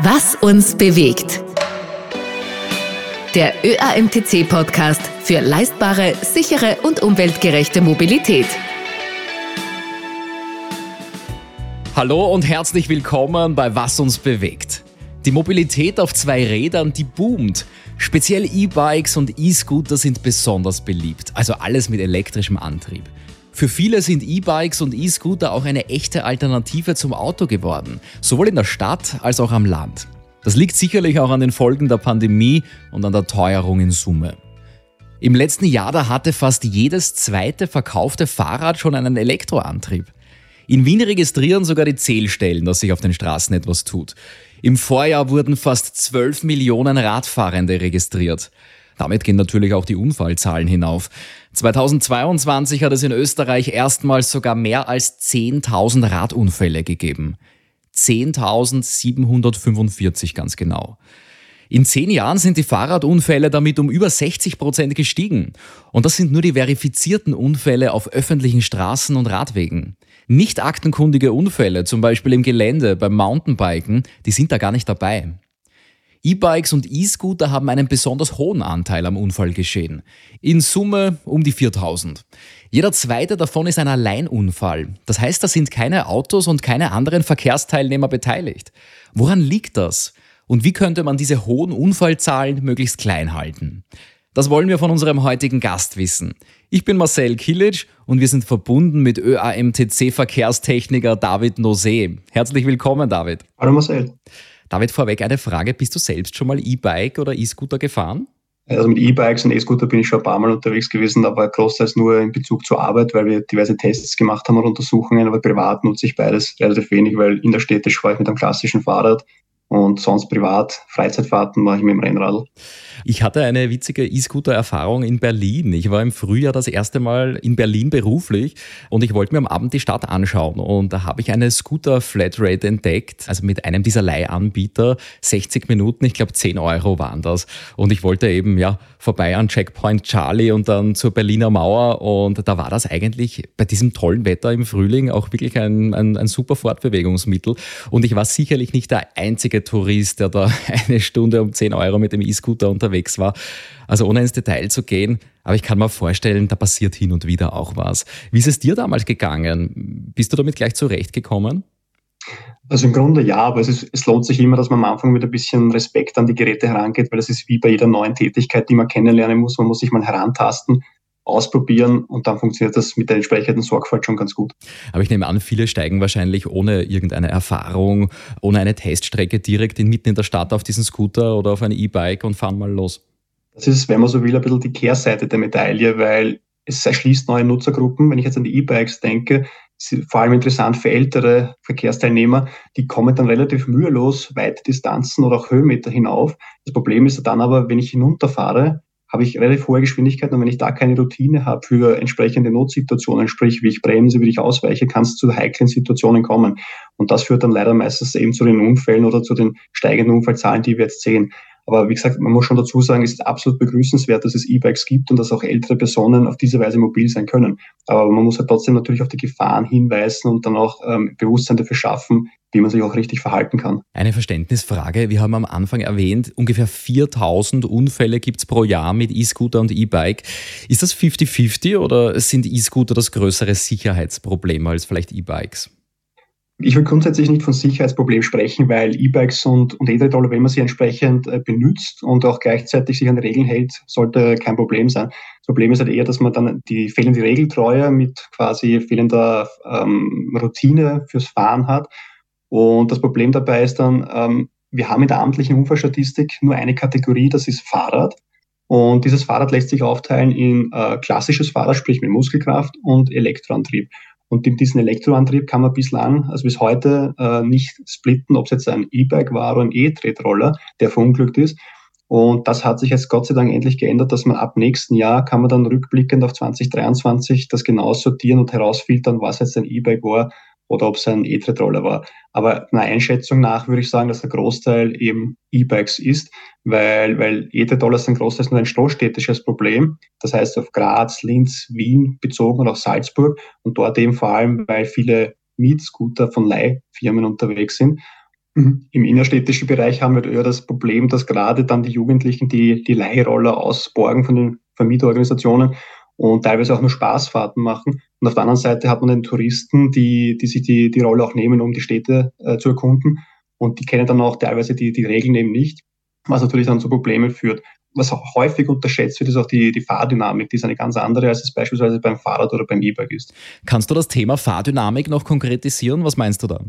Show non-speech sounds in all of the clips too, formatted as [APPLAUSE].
Was uns bewegt. Der ÖAMTC-Podcast für leistbare, sichere und umweltgerechte Mobilität. Hallo und herzlich willkommen bei Was uns bewegt. Die Mobilität auf zwei Rädern, die boomt. Speziell E-Bikes und E-Scooter sind besonders beliebt, also alles mit elektrischem Antrieb. Für viele sind E-Bikes und E-Scooter auch eine echte Alternative zum Auto geworden, sowohl in der Stadt als auch am Land. Das liegt sicherlich auch an den Folgen der Pandemie und an der Teuerung in Summe. Im letzten Jahr da hatte fast jedes zweite verkaufte Fahrrad schon einen Elektroantrieb. In Wien registrieren sogar die Zählstellen, dass sich auf den Straßen etwas tut. Im Vorjahr wurden fast 12 Millionen Radfahrende registriert. Damit gehen natürlich auch die Unfallzahlen hinauf. 2022 hat es in Österreich erstmals sogar mehr als 10.000 Radunfälle gegeben. 10.745 ganz genau. In zehn Jahren sind die Fahrradunfälle damit um über 60 Prozent gestiegen. Und das sind nur die verifizierten Unfälle auf öffentlichen Straßen und Radwegen. Nicht aktenkundige Unfälle, zum Beispiel im Gelände, beim Mountainbiken, die sind da gar nicht dabei. E-Bikes und E-Scooter haben einen besonders hohen Anteil am Unfallgeschehen. In Summe um die 4000. Jeder zweite davon ist ein Alleinunfall. Das heißt, da sind keine Autos und keine anderen Verkehrsteilnehmer beteiligt. Woran liegt das? Und wie könnte man diese hohen Unfallzahlen möglichst klein halten? Das wollen wir von unserem heutigen Gast wissen. Ich bin Marcel Kilic und wir sind verbunden mit ÖAMTC-Verkehrstechniker David Nosé. Herzlich willkommen, David. Hallo Marcel. David, vorweg eine Frage. Bist du selbst schon mal E-Bike oder E-Scooter gefahren? Also mit E-Bikes und E-Scooter bin ich schon ein paar Mal unterwegs gewesen, aber großteils nur in Bezug zur Arbeit, weil wir diverse Tests gemacht haben und Untersuchungen, aber privat nutze ich beides relativ wenig, weil in der Städte fahre ich mit einem klassischen Fahrrad und sonst privat, Freizeitfahrten mache ich mit dem Rennradl. Ich hatte eine witzige E-Scooter-Erfahrung in Berlin. Ich war im Frühjahr das erste Mal in Berlin beruflich und ich wollte mir am Abend die Stadt anschauen. Und da habe ich eine Scooter-Flatrate entdeckt, also mit einem dieser Leihanbieter. 60 Minuten, ich glaube 10 Euro waren das. Und ich wollte eben ja vorbei an Checkpoint Charlie und dann zur Berliner Mauer. Und da war das eigentlich bei diesem tollen Wetter im Frühling auch wirklich ein, ein, ein super Fortbewegungsmittel. Und ich war sicherlich nicht der einzige Tourist, der da [LAUGHS] eine Stunde um 10 Euro mit dem E-Scooter unterwegs war. Also ohne ins Detail zu gehen, aber ich kann mir vorstellen, da passiert hin und wieder auch was. Wie ist es dir damals gegangen? Bist du damit gleich zurechtgekommen? Also im Grunde ja, aber es, ist, es lohnt sich immer, dass man am Anfang mit ein bisschen Respekt an die Geräte herangeht, weil es ist wie bei jeder neuen Tätigkeit, die man kennenlernen muss. Man muss sich mal herantasten ausprobieren und dann funktioniert das mit der entsprechenden Sorgfalt schon ganz gut. Aber ich nehme an, viele steigen wahrscheinlich ohne irgendeine Erfahrung, ohne eine Teststrecke direkt in, mitten in der Stadt auf diesen Scooter oder auf ein E-Bike und fahren mal los. Das ist, wenn man so will, ein bisschen die Kehrseite der Medaille, weil es erschließt neue Nutzergruppen. Wenn ich jetzt an die E-Bikes denke, ist vor allem interessant für ältere Verkehrsteilnehmer, die kommen dann relativ mühelos weite Distanzen oder auch Höhenmeter hinauf. Das Problem ist dann aber, wenn ich hinunterfahre, habe ich relativ hohe Geschwindigkeiten und wenn ich da keine Routine habe für entsprechende Notsituationen, sprich wie ich bremse, wie ich ausweiche, kann es zu heiklen Situationen kommen. Und das führt dann leider meistens eben zu den Unfällen oder zu den steigenden Unfallzahlen, die wir jetzt sehen. Aber wie gesagt, man muss schon dazu sagen, es ist absolut begrüßenswert, dass es E-Bikes gibt und dass auch ältere Personen auf diese Weise mobil sein können. Aber man muss halt trotzdem natürlich auf die Gefahren hinweisen und dann auch ähm, Bewusstsein dafür schaffen, wie man sich auch richtig verhalten kann. Eine Verständnisfrage. Wir haben am Anfang erwähnt, ungefähr 4000 Unfälle gibt es pro Jahr mit E-Scooter und E-Bike. Ist das 50-50 oder sind E-Scooter das größere Sicherheitsproblem als vielleicht E-Bikes? Ich will grundsätzlich nicht von Sicherheitsproblem sprechen, weil E-Bikes und, und E-Tretroller, wenn man sie entsprechend äh, benutzt und auch gleichzeitig sich an die Regeln hält, sollte kein Problem sein. Das Problem ist halt eher, dass man dann die fehlende Regeltreue mit quasi fehlender ähm, Routine fürs Fahren hat. Und das Problem dabei ist dann, ähm, wir haben in der amtlichen Unfallstatistik nur eine Kategorie, das ist Fahrrad. Und dieses Fahrrad lässt sich aufteilen in äh, klassisches Fahrrad, sprich mit Muskelkraft und Elektroantrieb. Und in diesen Elektroantrieb kann man bislang, also bis heute, äh, nicht splitten, ob es jetzt ein E-Bike war oder ein E-Tretroller, der verunglückt ist. Und das hat sich jetzt Gott sei Dank endlich geändert, dass man ab nächsten Jahr kann man dann rückblickend auf 2023 das genau sortieren und herausfiltern, was jetzt ein E-Bike war oder ob es ein E-Tretroller war. Aber einer Einschätzung nach würde ich sagen, dass der Großteil eben E-Bikes ist, weil, weil E-Tretroller sind großteils nur ein stoßstädtisches Problem. Das heißt auf Graz, Linz, Wien bezogen und auch Salzburg und dort eben vor allem, weil viele Mietscooter von Leihfirmen unterwegs sind. Mhm. Im innerstädtischen Bereich haben wir eher das Problem, dass gerade dann die Jugendlichen die, die Leihroller ausborgen von den Vermieterorganisationen und teilweise auch nur Spaßfahrten machen. Und auf der anderen Seite hat man den Touristen, die, die sich die, die Rolle auch nehmen, um die Städte äh, zu erkunden. Und die kennen dann auch teilweise die, die Regeln eben nicht, was natürlich dann zu Problemen führt. Was häufig unterschätzt wird, ist auch die, die Fahrdynamik. Die ist eine ganz andere, als es beispielsweise beim Fahrrad oder beim E-Bike ist. Kannst du das Thema Fahrdynamik noch konkretisieren? Was meinst du da?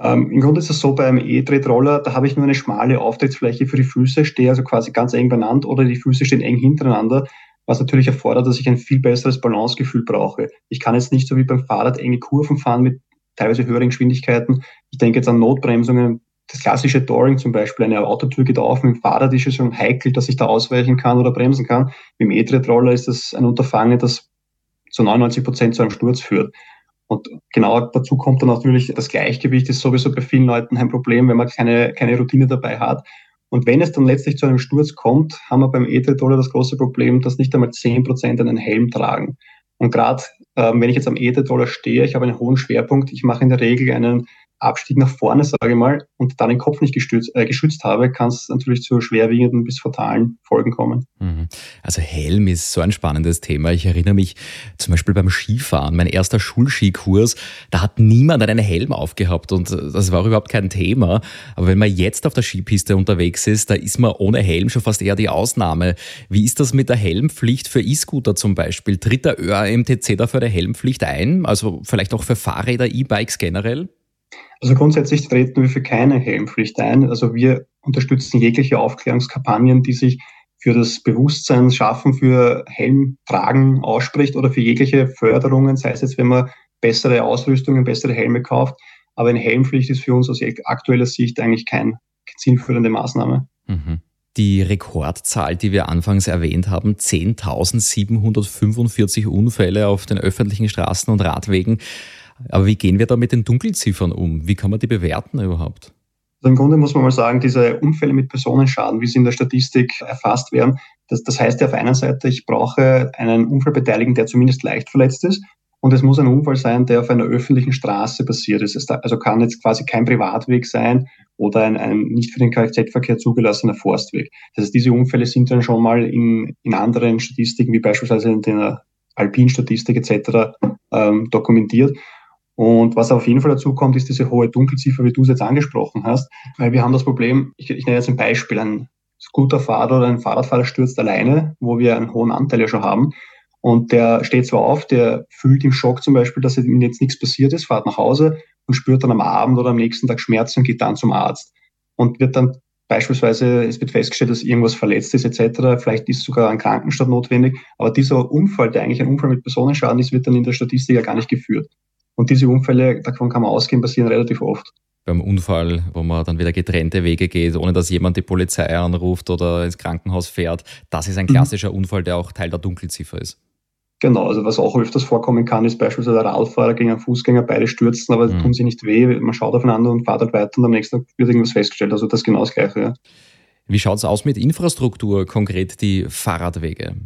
Ähm, Im Grunde ist es so beim E-Tretroller, da habe ich nur eine schmale Auftrittsfläche für die Füße, stehe also quasi ganz eng beieinander oder die Füße stehen eng hintereinander, was natürlich erfordert, dass ich ein viel besseres Balancegefühl brauche. Ich kann jetzt nicht so wie beim Fahrrad enge Kurven fahren mit teilweise höheren Geschwindigkeiten. Ich denke jetzt an Notbremsungen. Das klassische Touring zum Beispiel, eine Autotür geht auf, mit dem Fahrrad ist es schon heikel, dass ich da ausweichen kann oder bremsen kann. Mit dem E-Tretroller ist das ein Unterfangen, das zu 99 Prozent zu einem Sturz führt. Und genau dazu kommt dann natürlich, das Gleichgewicht ist sowieso bei vielen Leuten ein Problem, wenn man keine, keine Routine dabei hat. Und wenn es dann letztlich zu einem Sturz kommt, haben wir beim E-Dollar das große Problem, dass nicht einmal 10% einen Helm tragen. Und gerade ähm, wenn ich jetzt am E-Dollar stehe, ich habe einen hohen Schwerpunkt, ich mache in der Regel einen Abstieg nach vorne, sage ich mal, und dann den Kopf nicht gestützt, äh, geschützt habe, kann es natürlich zu schwerwiegenden bis fatalen Folgen kommen. Mhm. Also Helm ist so ein spannendes Thema. Ich erinnere mich zum Beispiel beim Skifahren, mein erster Schulskikurs, da hat niemand einen Helm aufgehabt und das war überhaupt kein Thema. Aber wenn man jetzt auf der Skipiste unterwegs ist, da ist man ohne Helm schon fast eher die Ausnahme. Wie ist das mit der Helmpflicht für E-Scooter zum Beispiel? Tritt der ÖAMTC dafür eine Helmpflicht ein? Also vielleicht auch für Fahrräder, E-Bikes generell? Also grundsätzlich treten wir für keine Helmpflicht ein. Also wir unterstützen jegliche Aufklärungskampagnen, die sich für das Bewusstsein schaffen für Helmtragen ausspricht oder für jegliche Förderungen, sei es jetzt, wenn man bessere Ausrüstungen, bessere Helme kauft. Aber eine Helmpflicht ist für uns aus aktueller Sicht eigentlich keine zielführende Maßnahme. Mhm. Die Rekordzahl, die wir anfangs erwähnt haben, 10.745 Unfälle auf den öffentlichen Straßen und Radwegen. Aber wie gehen wir da mit den Dunkelziffern um? Wie kann man die bewerten überhaupt? Also Im Grunde muss man mal sagen, diese Unfälle mit Personenschaden, wie sie in der Statistik erfasst werden, das, das heißt ja auf einer Seite, ich brauche einen Unfallbeteiligten, der zumindest leicht verletzt ist. Und es muss ein Unfall sein, der auf einer öffentlichen Straße passiert ist. Also kann jetzt quasi kein Privatweg sein oder ein, ein nicht für den Kfz-Verkehr zugelassener Forstweg. Das heißt, diese Unfälle sind dann schon mal in, in anderen Statistiken, wie beispielsweise in der Alpinstatistik etc., ähm, dokumentiert. Und was auf jeden Fall dazu kommt, ist diese hohe Dunkelziffer, wie du es jetzt angesprochen hast. Weil wir haben das Problem, ich, ich nenne jetzt ein Beispiel, ein Scooterfahrer oder ein Fahrradfahrer stürzt alleine, wo wir einen hohen Anteil ja schon haben. Und der steht zwar auf, der fühlt im Schock zum Beispiel, dass ihm jetzt nichts passiert ist, fährt nach Hause und spürt dann am Abend oder am nächsten Tag Schmerzen und geht dann zum Arzt. Und wird dann beispielsweise, es wird festgestellt, dass irgendwas verletzt ist etc., vielleicht ist sogar ein Krankenstand notwendig, aber dieser Unfall, der eigentlich ein Unfall mit Personenschaden ist, wird dann in der Statistik ja gar nicht geführt. Und diese Unfälle, davon kann man ausgehen, passieren relativ oft. Beim Unfall, wo man dann wieder getrennte Wege geht, ohne dass jemand die Polizei anruft oder ins Krankenhaus fährt, das ist ein mhm. klassischer mhm. Unfall, der auch Teil der Dunkelziffer ist. Genau, also was auch öfters vorkommen kann, ist beispielsweise der Radfahrer gegen einen Fußgänger, beide stürzen, aber mhm. tun sich nicht weh, man schaut aufeinander und fährt halt weiter und am nächsten Tag wird irgendwas festgestellt. Also das ist genau das Gleiche. Ja. Wie schaut es aus mit Infrastruktur, konkret die Fahrradwege?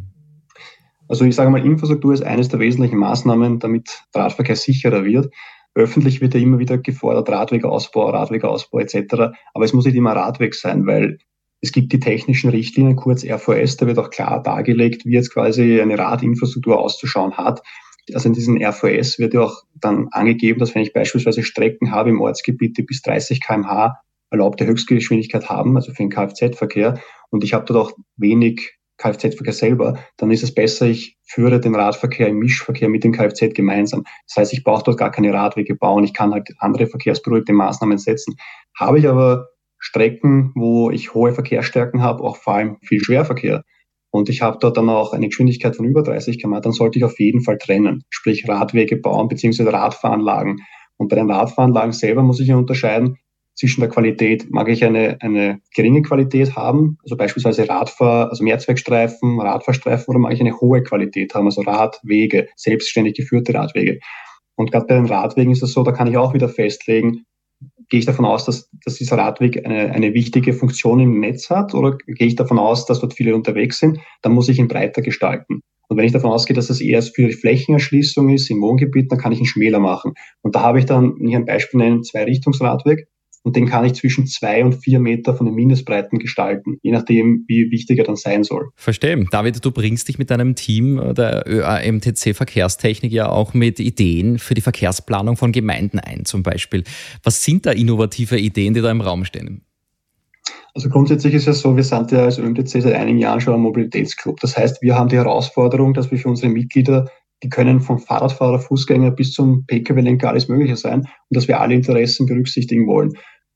Also ich sage mal, Infrastruktur ist eines der wesentlichen Maßnahmen, damit Radverkehr sicherer wird. Öffentlich wird ja immer wieder gefordert, Radwegausbau, Radwegausbau etc. Aber es muss nicht immer Radweg sein, weil es gibt die technischen Richtlinien, kurz RVS, da wird auch klar dargelegt, wie jetzt quasi eine Radinfrastruktur auszuschauen hat. Also in diesen RVS wird ja auch dann angegeben, dass wenn ich beispielsweise Strecken habe im Ortsgebiet, die bis 30 kmh erlaubte Höchstgeschwindigkeit haben, also für den Kfz-Verkehr, und ich habe dort auch wenig Kfz-Verkehr selber, dann ist es besser, ich führe den Radverkehr im Mischverkehr mit dem Kfz gemeinsam. Das heißt, ich brauche dort gar keine Radwege bauen, ich kann halt andere verkehrsberuhigte Maßnahmen setzen. Habe ich aber Strecken, wo ich hohe Verkehrsstärken habe, auch vor allem viel Schwerverkehr, und ich habe dort dann auch eine Geschwindigkeit von über 30 km, dann sollte ich auf jeden Fall trennen, sprich Radwege bauen bzw. Radfahranlagen. Und bei den Radfahranlagen selber muss ich ja unterscheiden, zwischen der Qualität. Mag ich eine, eine geringe Qualität haben, also beispielsweise Radfahr, also Mehrzweckstreifen, Radfahrstreifen, oder mag ich eine hohe Qualität haben, also Radwege, selbstständig geführte Radwege. Und gerade bei den Radwegen ist es so, da kann ich auch wieder festlegen, gehe ich davon aus, dass, dass dieser Radweg eine, eine wichtige Funktion im Netz hat oder gehe ich davon aus, dass dort viele unterwegs sind, dann muss ich ihn breiter gestalten. Und wenn ich davon ausgehe, dass es eher für Flächenerschließung ist im Wohngebiet, dann kann ich ihn schmäler machen. Und da habe ich dann, wenn ich ein Beispiel nenne, zwei Richtungsradweg und den kann ich zwischen zwei und vier Meter von den Mindestbreiten gestalten, je nachdem, wie wichtig er dann sein soll. Verstehe. David, du bringst dich mit deinem Team der ÖAMTC Verkehrstechnik ja auch mit Ideen für die Verkehrsplanung von Gemeinden ein, zum Beispiel. Was sind da innovative Ideen, die da im Raum stehen? Also grundsätzlich ist es so, wir sind ja als ÖMTC seit einigen Jahren schon ein Mobilitätsclub. Das heißt, wir haben die Herausforderung, dass wir für unsere Mitglieder die können vom Fahrradfahrer, Fußgänger bis zum Pkw-Lenker alles Mögliche sein und dass wir alle Interessen berücksichtigen wollen.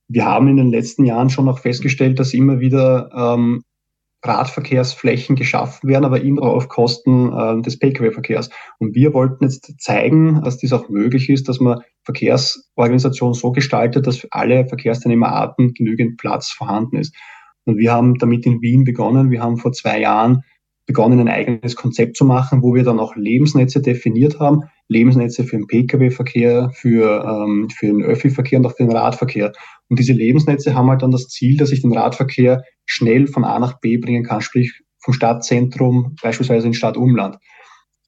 Wir haben in den letzten Jahren schon auch festgestellt, dass immer wieder ähm, Radverkehrsflächen geschaffen werden, aber immer auf Kosten äh, des Pkw-Verkehrs. Und wir wollten jetzt zeigen, dass dies auch möglich ist, dass man Verkehrsorganisation so gestaltet, dass für alle Verkehrsteilnehmerarten genügend Platz vorhanden ist. Und wir haben damit in Wien begonnen. Wir haben vor zwei Jahren begonnen, ein eigenes Konzept zu machen, wo wir dann auch Lebensnetze definiert haben. Lebensnetze für den Pkw-Verkehr, für, ähm, für den Öffi-Verkehr und auch für den Radverkehr. Und diese Lebensnetze haben halt dann das Ziel, dass ich den Radverkehr schnell von A nach B bringen kann, sprich vom Stadtzentrum beispielsweise in Stadtumland.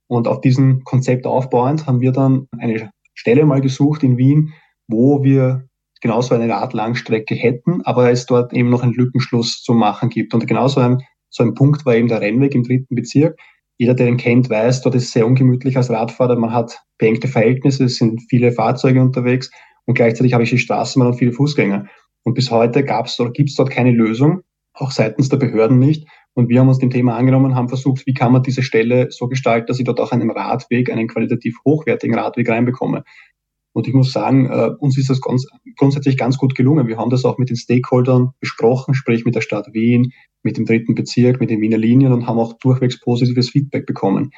Und auf diesem Konzept aufbauend haben wir dann eine Stelle mal gesucht in Wien, wo wir genauso eine Radlangstrecke hätten, aber es dort eben noch einen Lückenschluss zu machen gibt. Und genauso ein so ein Punkt war eben der Rennweg im dritten Bezirk. Jeder, der den kennt, weiß, dort ist es sehr ungemütlich als Radfahrer. Man hat beengte Verhältnisse, es sind viele Fahrzeuge unterwegs und gleichzeitig habe ich die Straßenbahn und viele Fußgänger. Und bis heute gab es oder gibt es dort keine Lösung, auch seitens der Behörden nicht. Und wir haben uns dem Thema angenommen, haben versucht, wie kann man diese Stelle so gestalten, dass ich dort auch einen Radweg, einen qualitativ hochwertigen Radweg reinbekomme. Und ich muss sagen, äh, uns ist das ganz, grundsätzlich ganz gut gelungen. Wir haben das auch mit den Stakeholdern besprochen, sprich mit der Stadt Wien, mit dem dritten Bezirk, mit den Wiener Linien und haben auch durchwegs positives Feedback bekommen.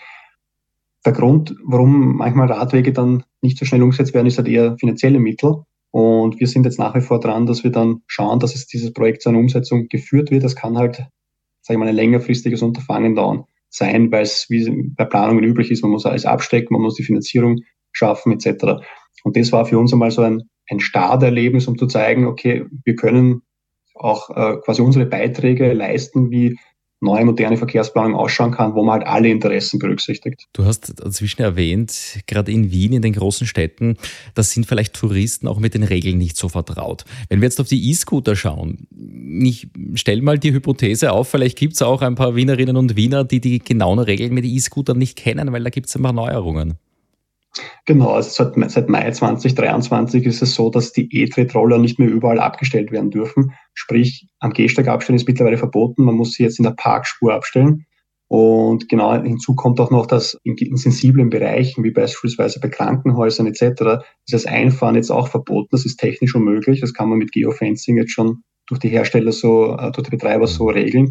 Der Grund, warum manchmal Radwege dann nicht so schnell umgesetzt werden, ist halt eher finanzielle Mittel. Und wir sind jetzt nach wie vor dran, dass wir dann schauen, dass es dieses Projekt zu einer Umsetzung geführt wird. Das kann halt, sage ich mal, ein längerfristiges Unterfangen dauern sein, weil es wie bei Planungen üblich ist, man muss alles abstecken, man muss die Finanzierung schaffen etc. Und das war für uns einmal so ein, ein Starterlebnis, um zu zeigen, okay, wir können auch äh, quasi unsere Beiträge leisten, wie neue moderne Verkehrsplanung ausschauen kann, wo man halt alle Interessen berücksichtigt. Du hast dazwischen erwähnt, gerade in Wien, in den großen Städten, da sind vielleicht Touristen auch mit den Regeln nicht so vertraut. Wenn wir jetzt auf die E-Scooter schauen, ich stelle mal die Hypothese auf, vielleicht gibt es auch ein paar Wienerinnen und Wiener, die die genauen Regeln mit E-Scootern nicht kennen, weil da gibt es immer Neuerungen. Genau, also seit, Mai 2023 ist es so, dass die E-Tretroller nicht mehr überall abgestellt werden dürfen. Sprich, am Gehsteig abstellen ist mittlerweile verboten. Man muss sie jetzt in der Parkspur abstellen. Und genau hinzu kommt auch noch, dass in, in sensiblen Bereichen, wie beispielsweise bei Krankenhäusern etc., ist das Einfahren jetzt auch verboten. Das ist technisch unmöglich. Das kann man mit Geofencing jetzt schon durch die Hersteller so, äh, durch die Betreiber so regeln.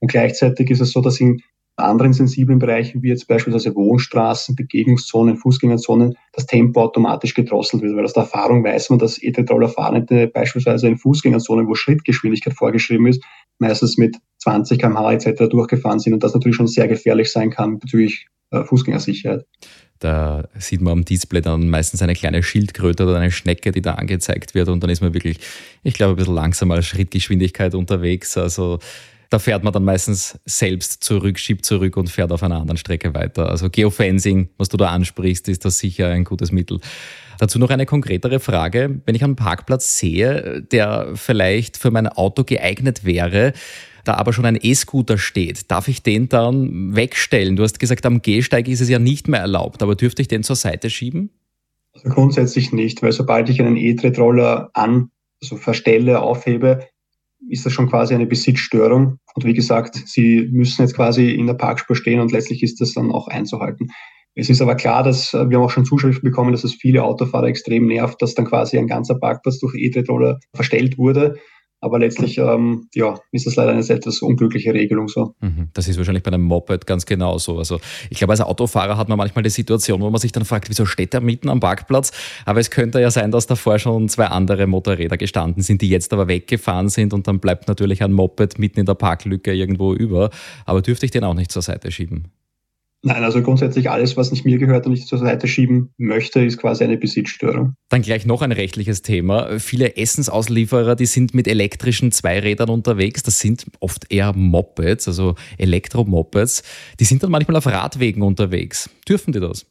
Und gleichzeitig ist es so, dass in anderen sensiblen Bereichen, wie jetzt beispielsweise Wohnstraßen, Begegnungszonen, Fußgängerzonen, das Tempo automatisch gedrosselt wird. Weil aus der Erfahrung weiß man, dass E-Tretroller-Fahrende beispielsweise in Fußgängerzonen, wo Schrittgeschwindigkeit vorgeschrieben ist, meistens mit 20 km/h etc. durchgefahren sind und das natürlich schon sehr gefährlich sein kann bezüglich äh, Fußgängersicherheit. Da sieht man am Display dann meistens eine kleine Schildkröte oder eine Schnecke, die da angezeigt wird und dann ist man wirklich, ich glaube, ein bisschen langsamer als Schrittgeschwindigkeit unterwegs. Also da fährt man dann meistens selbst zurück, schiebt zurück und fährt auf einer anderen Strecke weiter. Also Geofencing, was du da ansprichst, ist das sicher ein gutes Mittel. Dazu noch eine konkretere Frage. Wenn ich einen Parkplatz sehe, der vielleicht für mein Auto geeignet wäre, da aber schon ein E-Scooter steht, darf ich den dann wegstellen? Du hast gesagt, am Gehsteig ist es ja nicht mehr erlaubt, aber dürfte ich den zur Seite schieben? Also grundsätzlich nicht, weil sobald ich einen E-Tretroller an, also verstelle, aufhebe, ist das schon quasi eine Besitzstörung. Und wie gesagt, sie müssen jetzt quasi in der Parkspur stehen und letztlich ist das dann auch einzuhalten. Es ist aber klar, dass äh, wir haben auch schon Zuschriften bekommen, dass es viele Autofahrer extrem nervt, dass dann quasi ein ganzer Parkplatz durch E-Tretroller verstellt wurde. Aber letztlich ähm, ja, ist das leider eine etwas unglückliche Regelung so. Mhm. Das ist wahrscheinlich bei einem Moped ganz genauso. Also ich glaube, als Autofahrer hat man manchmal die Situation, wo man sich dann fragt, wieso steht er mitten am Parkplatz? Aber es könnte ja sein, dass davor schon zwei andere Motorräder gestanden sind, die jetzt aber weggefahren sind und dann bleibt natürlich ein Moped mitten in der Parklücke irgendwo über. Aber dürfte ich den auch nicht zur Seite schieben? Nein, also grundsätzlich alles, was nicht mir gehört und ich zur Seite schieben möchte, ist quasi eine Besitzstörung. Dann gleich noch ein rechtliches Thema. Viele Essensauslieferer, die sind mit elektrischen Zweirädern unterwegs. Das sind oft eher Mopeds, also Elektromopeds. Die sind dann manchmal auf Radwegen unterwegs. Dürfen die das?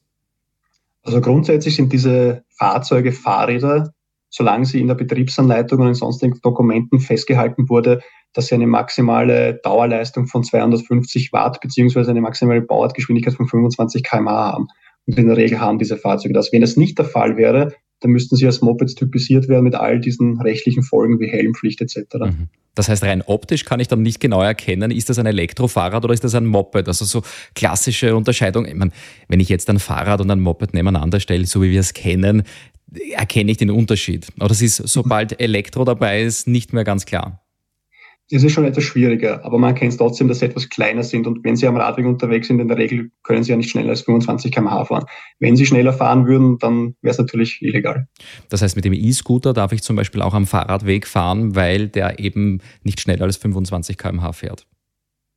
Also grundsätzlich sind diese Fahrzeuge Fahrräder solange sie in der Betriebsanleitung und in sonstigen Dokumenten festgehalten wurde, dass sie eine maximale Dauerleistung von 250 Watt beziehungsweise eine maximale Bauartgeschwindigkeit von 25 km/h haben. Und in der Regel haben diese Fahrzeuge das. Wenn das nicht der Fall wäre, dann müssten sie als Mopeds typisiert werden mit all diesen rechtlichen Folgen wie Helmpflicht etc. Mhm. Das heißt, rein optisch kann ich dann nicht genau erkennen, ist das ein Elektrofahrrad oder ist das ein Moped? Also so klassische Unterscheidung. Ich meine, wenn ich jetzt ein Fahrrad und ein Moped nebeneinander stelle, so wie wir es kennen, erkenne ich den Unterschied. Aber das ist, sobald Elektro dabei ist, nicht mehr ganz klar. Das ist schon etwas schwieriger, aber man kennt trotzdem, dass sie etwas kleiner sind und wenn sie am Radweg unterwegs sind, in der Regel können sie ja nicht schneller als 25 km/h fahren. Wenn sie schneller fahren würden, dann wäre es natürlich illegal. Das heißt, mit dem E-Scooter darf ich zum Beispiel auch am Fahrradweg fahren, weil der eben nicht schneller als 25 km/h fährt.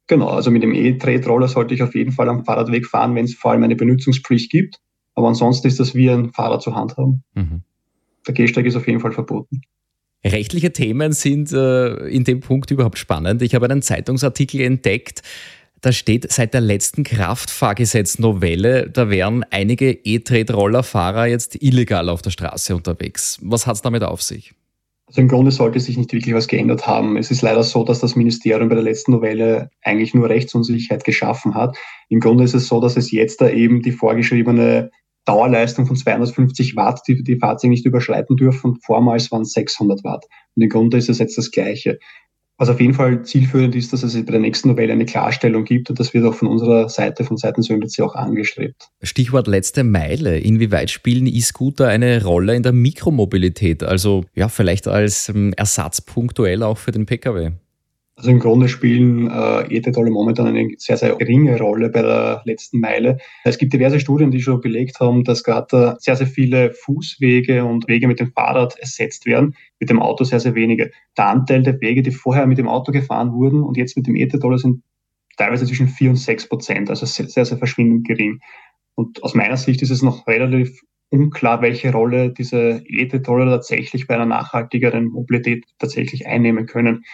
Genau, also mit dem E-Tretroller sollte ich auf jeden Fall am Fahrradweg fahren, wenn es vor allem eine Benutzungspflicht gibt. Aber ansonsten ist das wie ein Fahrrad zur Hand haben. Mhm. Der Gehsteig ist auf jeden Fall verboten. Rechtliche Themen sind äh, in dem Punkt überhaupt spannend. Ich habe einen Zeitungsartikel entdeckt, da steht seit der letzten Kraftfahrgesetz-Novelle, da wären einige E-Tretroller-Fahrer jetzt illegal auf der Straße unterwegs. Was hat es damit auf sich? Also im Grunde sollte sich nicht wirklich was geändert haben. Es ist leider so, dass das Ministerium bei der letzten Novelle eigentlich nur Rechtsunsicherheit geschaffen hat. Im Grunde ist es so, dass es jetzt da eben die vorgeschriebene Dauerleistung von 250 Watt, die die Fahrzeuge nicht überschreiten dürfen. Vormals waren es 600 Watt. Und im Grunde ist es jetzt das Gleiche. Was auf jeden Fall zielführend ist, dass es bei der nächsten Novelle eine Klarstellung gibt und das wird auch von unserer Seite, von Seiten Sölditz auch angestrebt. Stichwort letzte Meile. Inwieweit spielen E-Scooter eine Rolle in der Mikromobilität? Also ja, vielleicht als ähm, Ersatz punktuell auch für den Pkw? Also im Grunde spielen äh, E-Tetolle momentan eine sehr, sehr geringe Rolle bei der letzten Meile. Es gibt diverse Studien, die schon belegt haben, dass gerade sehr, sehr viele Fußwege und Wege mit dem Fahrrad ersetzt werden, mit dem Auto sehr, sehr wenige. Der Anteil der Wege, die vorher mit dem Auto gefahren wurden und jetzt mit dem E-Tetolle sind teilweise zwischen 4 und 6 Prozent, also sehr, sehr, sehr verschwindend gering. Und aus meiner Sicht ist es noch relativ unklar, welche Rolle diese E-Tetolle tatsächlich bei einer nachhaltigeren Mobilität tatsächlich einnehmen können.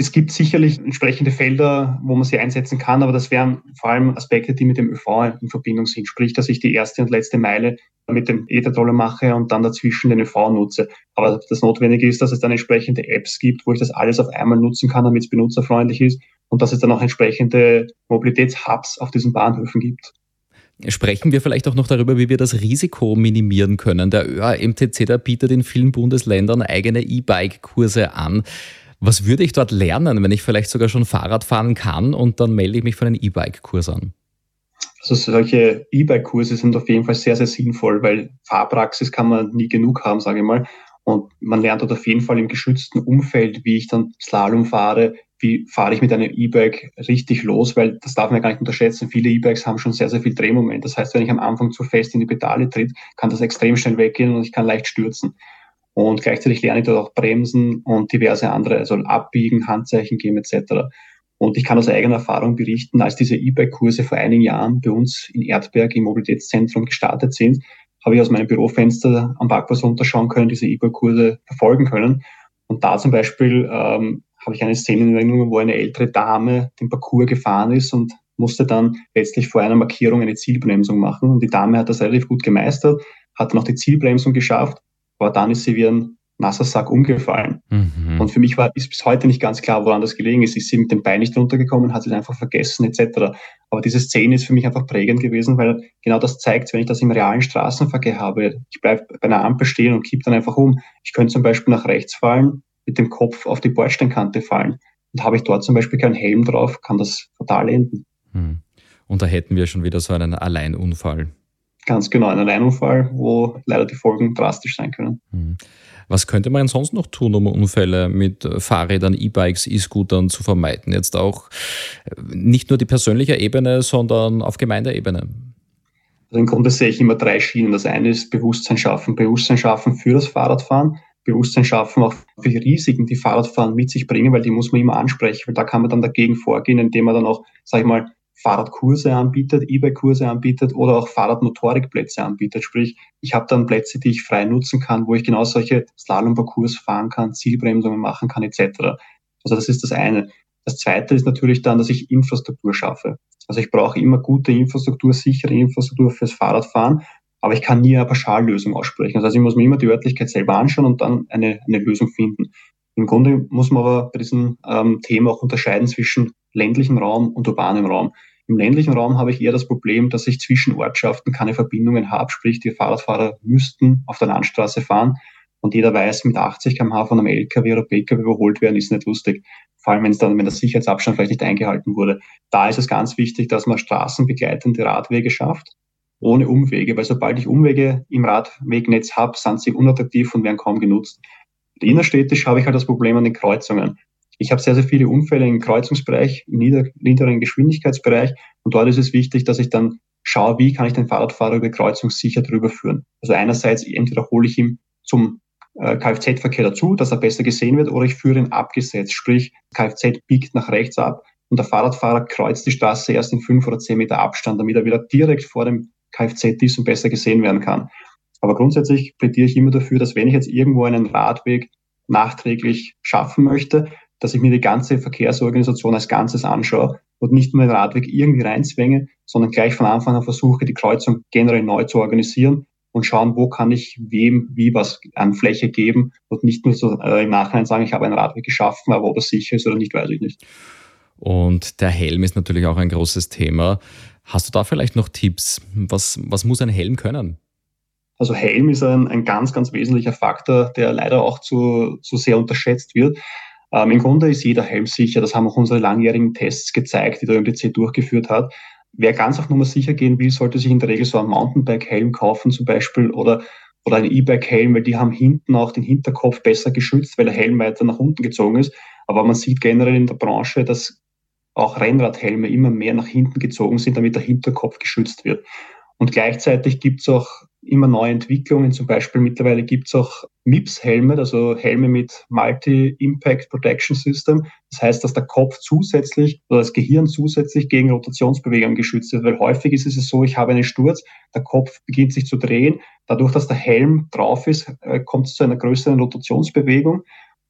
Es gibt sicherlich entsprechende Felder, wo man sie einsetzen kann, aber das wären vor allem Aspekte, die mit dem ÖV in Verbindung sind. Sprich, dass ich die erste und letzte Meile mit dem Ether-Dollar mache und dann dazwischen den ÖV nutze. Aber das Notwendige ist, dass es dann entsprechende Apps gibt, wo ich das alles auf einmal nutzen kann, damit es benutzerfreundlich ist und dass es dann auch entsprechende Mobilitätshubs auf diesen Bahnhöfen gibt. Sprechen wir vielleicht auch noch darüber, wie wir das Risiko minimieren können. Der ÖAMTC, der bietet in vielen Bundesländern eigene E-Bike-Kurse an. Was würde ich dort lernen, wenn ich vielleicht sogar schon Fahrrad fahren kann und dann melde ich mich für einen E-Bike-Kurs an? Also solche E-Bike-Kurse sind auf jeden Fall sehr, sehr sinnvoll, weil Fahrpraxis kann man nie genug haben, sage ich mal. Und man lernt dort auf jeden Fall im geschützten Umfeld, wie ich dann Slalom fahre, wie fahre ich mit einem E-Bike richtig los, weil das darf man gar nicht unterschätzen. Viele E-Bikes haben schon sehr, sehr viel Drehmoment. Das heißt, wenn ich am Anfang zu fest in die Pedale tritt, kann das extrem schnell weggehen und ich kann leicht stürzen. Und gleichzeitig lerne ich dort auch Bremsen und diverse andere, also Abbiegen, Handzeichen geben etc. Und ich kann aus eigener Erfahrung berichten, als diese E-Bike-Kurse vor einigen Jahren bei uns in Erdberg im Mobilitätszentrum gestartet sind, habe ich aus meinem Bürofenster am Parkplatz runterschauen können, diese E-Bike-Kurse verfolgen können. Und da zum Beispiel ähm, habe ich eine Szene in Erinnerung, wo eine ältere Dame den Parcours gefahren ist und musste dann letztlich vor einer Markierung eine Zielbremsung machen. Und die Dame hat das relativ gut gemeistert, hat dann auch die Zielbremsung geschafft aber dann ist sie wie ein nasser Sack umgefallen. Mhm. Und für mich war, ist bis heute nicht ganz klar, woran das gelegen ist. Ist sie mit dem Bein nicht runtergekommen, hat sie einfach vergessen, etc. Aber diese Szene ist für mich einfach prägend gewesen, weil genau das zeigt, wenn ich das im realen Straßenverkehr habe, ich bleibe bei einer Ampel stehen und kippe dann einfach um. Ich könnte zum Beispiel nach rechts fallen, mit dem Kopf auf die Bordsteinkante fallen. Und habe ich dort zum Beispiel keinen Helm drauf, kann das fatal enden. Mhm. Und da hätten wir schon wieder so einen Alleinunfall. Ganz genau, ein Alleinunfall, wo leider die Folgen drastisch sein können. Hm. Was könnte man sonst noch tun, um Unfälle mit Fahrrädern, E-Bikes, E-Scootern zu vermeiden? Jetzt auch äh, nicht nur die persönliche Ebene, sondern auf Gemeindeebene. Also im Grunde sehe ich immer drei Schienen. Das eine ist Bewusstsein schaffen, Bewusstsein schaffen für das Fahrradfahren, Bewusstsein schaffen auch für die Risiken, die Fahrradfahren mit sich bringen, weil die muss man immer ansprechen, weil da kann man dann dagegen vorgehen, indem man dann auch, sag ich mal, Fahrradkurse anbietet, E-Bike-Kurse anbietet oder auch Fahrradmotorikplätze anbietet. Sprich, ich habe dann Plätze, die ich frei nutzen kann, wo ich genau solche Slalom-Parcours fahren kann, Zielbremsungen machen kann etc. Also das ist das eine. Das zweite ist natürlich dann, dass ich Infrastruktur schaffe. Also ich brauche immer gute Infrastruktur, sichere Infrastruktur fürs Fahrradfahren. aber ich kann nie eine Pauschallösung aussprechen. Das heißt, ich muss mir immer die Örtlichkeit selber anschauen und dann eine, eine Lösung finden. Im Grunde muss man aber bei diesem ähm, Thema auch unterscheiden zwischen ländlichem Raum und urbanem Raum. Im ländlichen Raum habe ich eher das Problem, dass ich zwischen Ortschaften keine Verbindungen habe, sprich die Fahrradfahrer müssten auf der Landstraße fahren und jeder weiß, mit 80 km/h von einem LKW oder PKW überholt werden, ist nicht lustig. Vor allem, wenn es dann, wenn der Sicherheitsabstand vielleicht nicht eingehalten wurde. Da ist es ganz wichtig, dass man straßenbegleitende Radwege schafft, ohne Umwege, weil sobald ich Umwege im Radwegnetz habe, sind sie unattraktiv und werden kaum genutzt. Innerstädtisch habe ich halt das Problem an den Kreuzungen. Ich habe sehr, sehr viele Unfälle im Kreuzungsbereich, im niederen Geschwindigkeitsbereich und dort ist es wichtig, dass ich dann schaue, wie kann ich den Fahrradfahrer über Kreuzung sicher drüber führen. Also einerseits entweder hole ich ihn zum äh, Kfz-Verkehr dazu, dass er besser gesehen wird, oder ich führe ihn abgesetzt, sprich Kfz biegt nach rechts ab und der Fahrradfahrer kreuzt die Straße erst in fünf oder zehn Meter Abstand, damit er wieder direkt vor dem Kfz ist und besser gesehen werden kann. Aber grundsätzlich plädiere ich immer dafür, dass wenn ich jetzt irgendwo einen Radweg nachträglich schaffen möchte, dass ich mir die ganze Verkehrsorganisation als Ganzes anschaue und nicht nur den Radweg irgendwie reinzwänge, sondern gleich von Anfang an versuche, die Kreuzung generell neu zu organisieren und schauen, wo kann ich wem wie was an Fläche geben und nicht nur so äh, im Nachhinein sagen, ich habe einen Radweg geschaffen, aber ob er sicher ist oder nicht, weiß ich nicht. Und der Helm ist natürlich auch ein großes Thema. Hast du da vielleicht noch Tipps? Was, was muss ein Helm können? Also Helm ist ein, ein ganz, ganz wesentlicher Faktor, der leider auch zu, zu sehr unterschätzt wird. Ähm, Im Grunde ist jeder Helm sicher. Das haben auch unsere langjährigen Tests gezeigt, die der ÖMTC durchgeführt hat. Wer ganz auf Nummer sicher gehen will, sollte sich in der Regel so einen Mountainbike-Helm kaufen zum Beispiel oder, oder einen E-Bike-Helm, weil die haben hinten auch den Hinterkopf besser geschützt, weil der Helm weiter nach unten gezogen ist. Aber man sieht generell in der Branche, dass auch Rennradhelme immer mehr nach hinten gezogen sind, damit der Hinterkopf geschützt wird. Und gleichzeitig gibt es auch immer neue Entwicklungen. Zum Beispiel mittlerweile gibt es auch MIPS-Helme, also Helme mit Multi-Impact Protection System. Das heißt, dass der Kopf zusätzlich oder das Gehirn zusätzlich gegen Rotationsbewegungen geschützt wird. Weil häufig ist es so, ich habe einen Sturz, der Kopf beginnt sich zu drehen. Dadurch, dass der Helm drauf ist, äh, kommt es zu einer größeren Rotationsbewegung.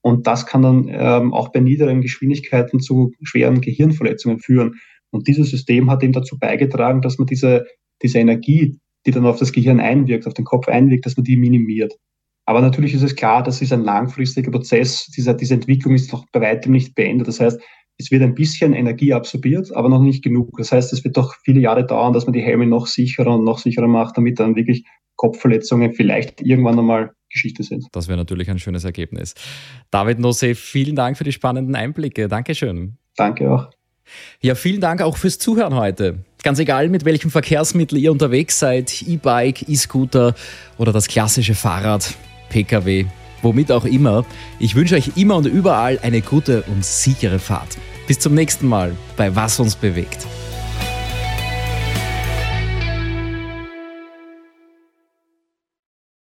Und das kann dann ähm, auch bei niederen Geschwindigkeiten zu schweren Gehirnverletzungen führen. Und dieses System hat eben dazu beigetragen, dass man diese, diese Energie, die dann auf das Gehirn einwirkt, auf den Kopf einwirkt, dass man die minimiert. Aber natürlich ist es klar, das ist ein langfristiger Prozess. Diese, diese Entwicklung ist noch bei weitem nicht beendet. Das heißt, es wird ein bisschen Energie absorbiert, aber noch nicht genug. Das heißt, es wird doch viele Jahre dauern, dass man die Helme noch sicherer und noch sicherer macht, damit dann wirklich Kopfverletzungen vielleicht irgendwann einmal Geschichte sind. Das wäre natürlich ein schönes Ergebnis. David Nosse, vielen Dank für die spannenden Einblicke. Dankeschön. Danke auch. Ja, vielen Dank auch fürs Zuhören heute. Ganz egal, mit welchem Verkehrsmittel ihr unterwegs seid, E-Bike, E-Scooter oder das klassische Fahrrad, Pkw, womit auch immer. Ich wünsche euch immer und überall eine gute und sichere Fahrt. Bis zum nächsten Mal bei Was uns bewegt.